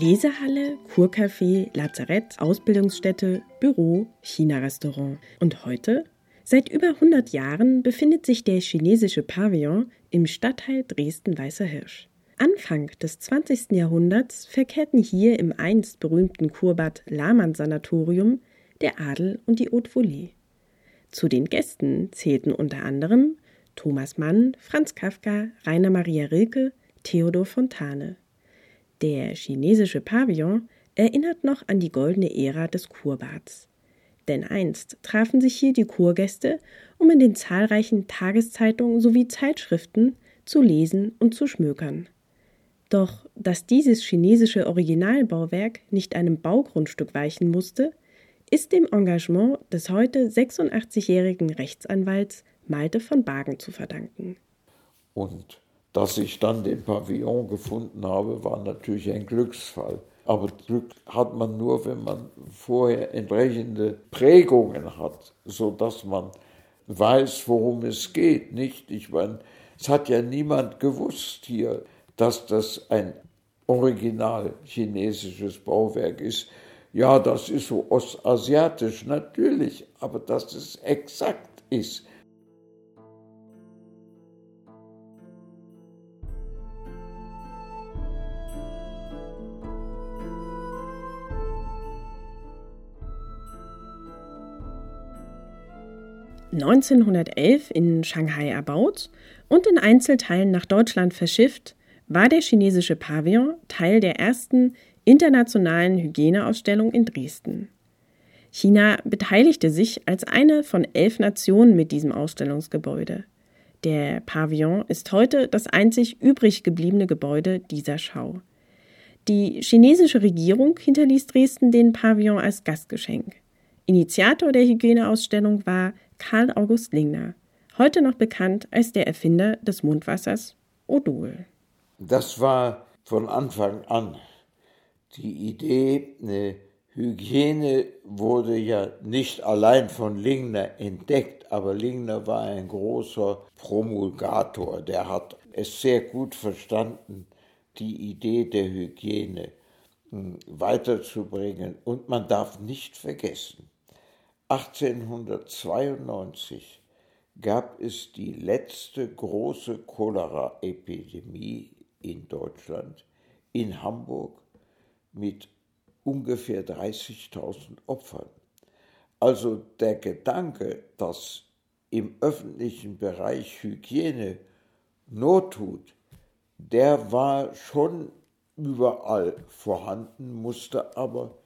Lesehalle, Kurcafé, Lazarett, Ausbildungsstätte, Büro, China-Restaurant. Und heute? Seit über 100 Jahren befindet sich der chinesische Pavillon im Stadtteil Dresden-Weißer Hirsch. Anfang des 20. Jahrhunderts verkehrten hier im einst berühmten Kurbad Lahmann-Sanatorium der Adel und die Haute Volée. Zu den Gästen zählten unter anderem Thomas Mann, Franz Kafka, Rainer Maria Rilke, Theodor Fontane. Der chinesische Pavillon erinnert noch an die goldene Ära des Kurbads. Denn einst trafen sich hier die Kurgäste, um in den zahlreichen Tageszeitungen sowie Zeitschriften zu lesen und zu schmökern. Doch dass dieses chinesische Originalbauwerk nicht einem Baugrundstück weichen musste, ist dem Engagement des heute 86-jährigen Rechtsanwalts Malte von Bagen zu verdanken. Und dass ich dann den Pavillon gefunden habe, war natürlich ein Glücksfall. Aber Glück hat man nur, wenn man vorher entsprechende Prägungen hat, sodass man weiß, worum es geht. Nicht? Ich meine, es hat ja niemand gewusst hier, dass das ein original chinesisches Bauwerk ist. Ja, das ist so ostasiatisch, natürlich, aber dass es exakt ist. (1911) in Shanghai erbaut und in Einzelteilen nach Deutschland verschifft, war der chinesische Pavillon Teil der ersten internationalen Hygieneausstellung in Dresden. China beteiligte sich als eine von elf Nationen mit diesem Ausstellungsgebäude. Der Pavillon ist heute das einzig übrig gebliebene Gebäude dieser Schau. Die chinesische Regierung hinterließ Dresden den Pavillon als Gastgeschenk. Initiator der Hygieneausstellung war Karl August Lingner, heute noch bekannt als der Erfinder des Mundwassers Odol. Das war von Anfang an die Idee, eine Hygiene wurde ja nicht allein von Lingner entdeckt, aber Lingner war ein großer Promulgator, der hat es sehr gut verstanden, die Idee der Hygiene hm, weiterzubringen. Und man darf nicht vergessen, 1892 gab es die letzte große Cholera-Epidemie in Deutschland, in Hamburg mit ungefähr 30.000 Opfern. Also der Gedanke, dass im öffentlichen Bereich Hygiene Not tut, der war schon überall vorhanden, musste aber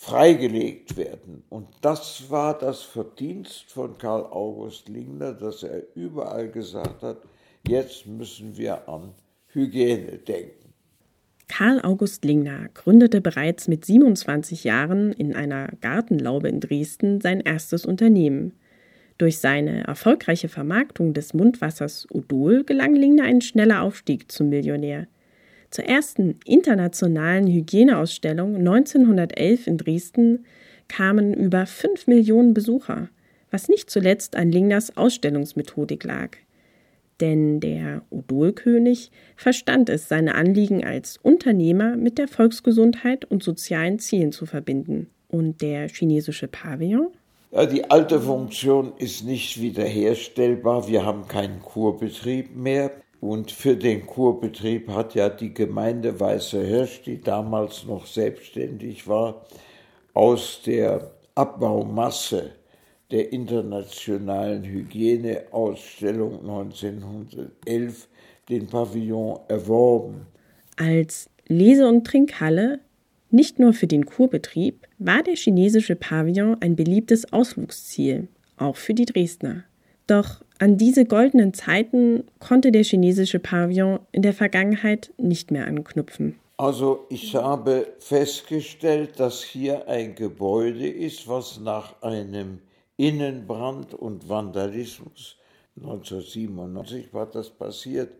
freigelegt werden. Und das war das Verdienst von Karl August Lingner, dass er überall gesagt hat, jetzt müssen wir an Hygiene denken. Karl August Lingner gründete bereits mit 27 Jahren in einer Gartenlaube in Dresden sein erstes Unternehmen. Durch seine erfolgreiche Vermarktung des Mundwassers Odol gelang Lingner ein schneller Aufstieg zum Millionär. Zur ersten internationalen Hygieneausstellung 1911 in Dresden kamen über 5 Millionen Besucher, was nicht zuletzt an Lingners Ausstellungsmethodik lag denn der Odolkönig verstand es, seine Anliegen als Unternehmer mit der Volksgesundheit und sozialen Zielen zu verbinden. Und der chinesische Pavillon? Ja, die alte Funktion ist nicht wiederherstellbar. Wir haben keinen Kurbetrieb mehr. Und für den Kurbetrieb hat ja die Gemeinde Weißer Hirsch, die damals noch selbstständig war, aus der Abbaumasse der Internationalen Hygieneausstellung 1911 den Pavillon erworben. Als Lese- und Trinkhalle nicht nur für den Kurbetrieb war der chinesische Pavillon ein beliebtes Ausflugsziel, auch für die Dresdner. Doch an diese goldenen Zeiten konnte der chinesische Pavillon in der Vergangenheit nicht mehr anknüpfen. Also ich habe festgestellt, dass hier ein Gebäude ist, was nach einem Innenbrand und Vandalismus. 1997 war das passiert,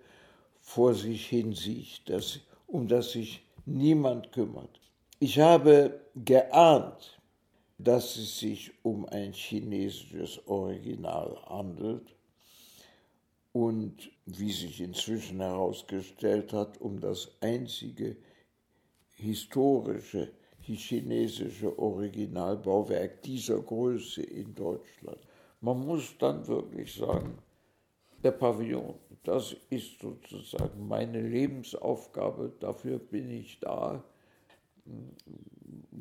vor sich hin sieht, dass, um das sich niemand kümmert. Ich habe geahnt, dass es sich um ein chinesisches Original handelt und, wie sich inzwischen herausgestellt hat, um das einzige historische chinesische Originalbauwerk dieser Größe in Deutschland. Man muss dann wirklich sagen, der Pavillon, das ist sozusagen meine Lebensaufgabe, dafür bin ich da.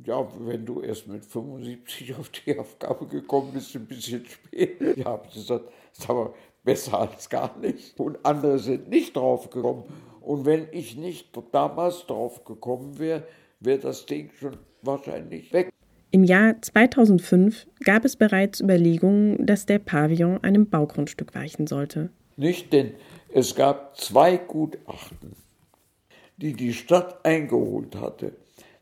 Ja, wenn du erst mit 75 auf die Aufgabe gekommen bist, ein bisschen spät, ja, habe ich gesagt, ist aber besser als gar nicht. Und andere sind nicht drauf gekommen. Und wenn ich nicht damals drauf gekommen wäre, wäre das Ding schon wahrscheinlich weg. Im Jahr 2005 gab es bereits Überlegungen, dass der Pavillon einem Baugrundstück weichen sollte. Nicht, denn es gab zwei Gutachten, die die Stadt eingeholt hatte,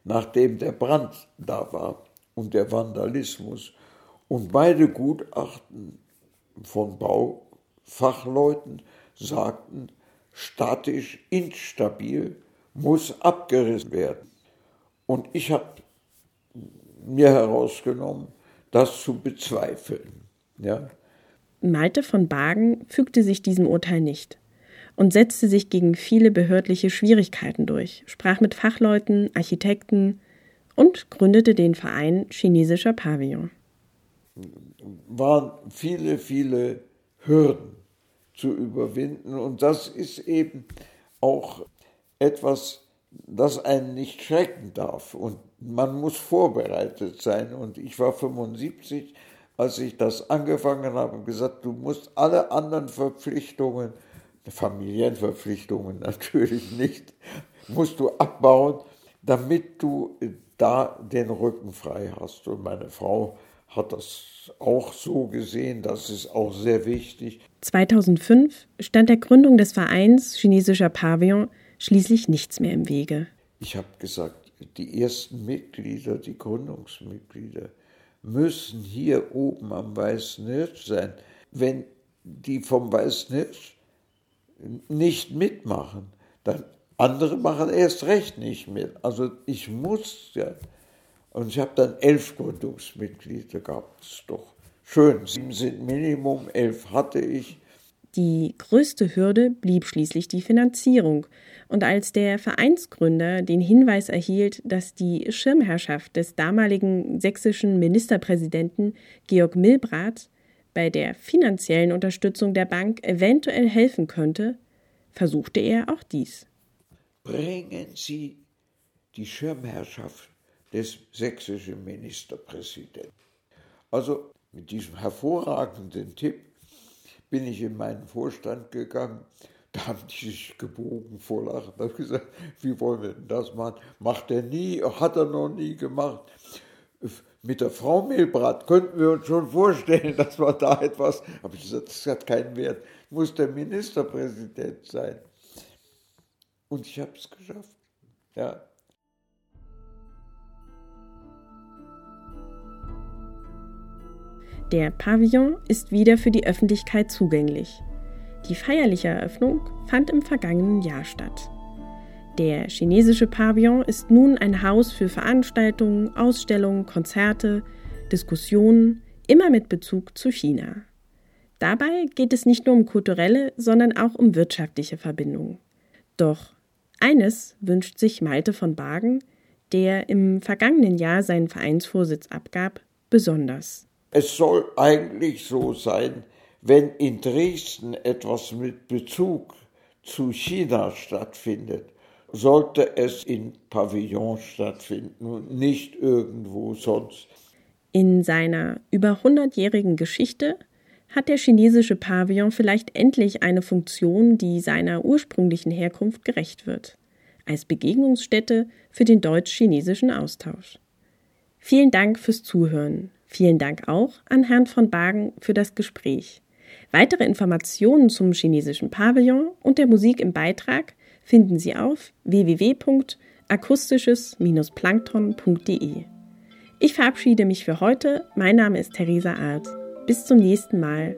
nachdem der Brand da war und der Vandalismus. Und beide Gutachten von Baufachleuten sagten, statisch instabil muss abgerissen werden. Und ich habe mir herausgenommen, das zu bezweifeln. Ja. Malte von Bagen fügte sich diesem Urteil nicht und setzte sich gegen viele behördliche Schwierigkeiten durch, sprach mit Fachleuten, Architekten und gründete den Verein Chinesischer Pavillon. Waren viele, viele Hürden zu überwinden und das ist eben auch etwas, das einen nicht schrecken darf. Und man muss vorbereitet sein. Und ich war 75, als ich das angefangen habe, gesagt, du musst alle anderen Verpflichtungen, Familienverpflichtungen natürlich nicht, musst du abbauen, damit du da den Rücken frei hast. Und meine Frau hat das auch so gesehen, das ist auch sehr wichtig. 2005 stand der Gründung des Vereins Chinesischer Pavillon schließlich nichts mehr im Wege. Ich habe gesagt, die ersten Mitglieder, die Gründungsmitglieder, müssen hier oben am Weißen Hirsch sein. Wenn die vom Weißen Hirsch nicht mitmachen, dann andere machen erst recht nicht mit. Also ich muss ja. Und ich habe dann elf Gründungsmitglieder gehabt. Das ist doch schön. Sieben sind Minimum, elf hatte ich. Die größte Hürde blieb schließlich die Finanzierung, und als der Vereinsgründer den Hinweis erhielt, dass die Schirmherrschaft des damaligen sächsischen Ministerpräsidenten Georg Milbrath bei der finanziellen Unterstützung der Bank eventuell helfen könnte, versuchte er auch dies. Bringen Sie die Schirmherrschaft des sächsischen Ministerpräsidenten. Also mit diesem hervorragenden Tipp bin ich in meinen Vorstand gegangen. Da haben die sich gebogen vor Lachen. Da habe ich gesagt, wie wollen wir denn das machen? Macht er nie, hat er noch nie gemacht. Mit der Frau Mehlbrat könnten wir uns schon vorstellen, dass wir da etwas, habe ich gesagt, das hat keinen Wert, muss der Ministerpräsident sein. Und ich habe es geschafft. Ja. Der Pavillon ist wieder für die Öffentlichkeit zugänglich. Die feierliche Eröffnung fand im vergangenen Jahr statt. Der chinesische Pavillon ist nun ein Haus für Veranstaltungen, Ausstellungen, Konzerte, Diskussionen, immer mit Bezug zu China. Dabei geht es nicht nur um kulturelle, sondern auch um wirtschaftliche Verbindungen. Doch eines wünscht sich Malte von Bagen, der im vergangenen Jahr seinen Vereinsvorsitz abgab, besonders. Es soll eigentlich so sein, wenn in Dresden etwas mit Bezug zu China stattfindet, sollte es in Pavillon stattfinden und nicht irgendwo sonst. In seiner über hundertjährigen Geschichte hat der chinesische Pavillon vielleicht endlich eine Funktion, die seiner ursprünglichen Herkunft gerecht wird, als Begegnungsstätte für den deutsch-chinesischen Austausch. Vielen Dank fürs Zuhören. Vielen Dank auch an Herrn von Bagen für das Gespräch. Weitere Informationen zum chinesischen Pavillon und der Musik im Beitrag finden Sie auf www.akustisches-plankton.de. Ich verabschiede mich für heute. Mein Name ist Theresa Art. Bis zum nächsten Mal.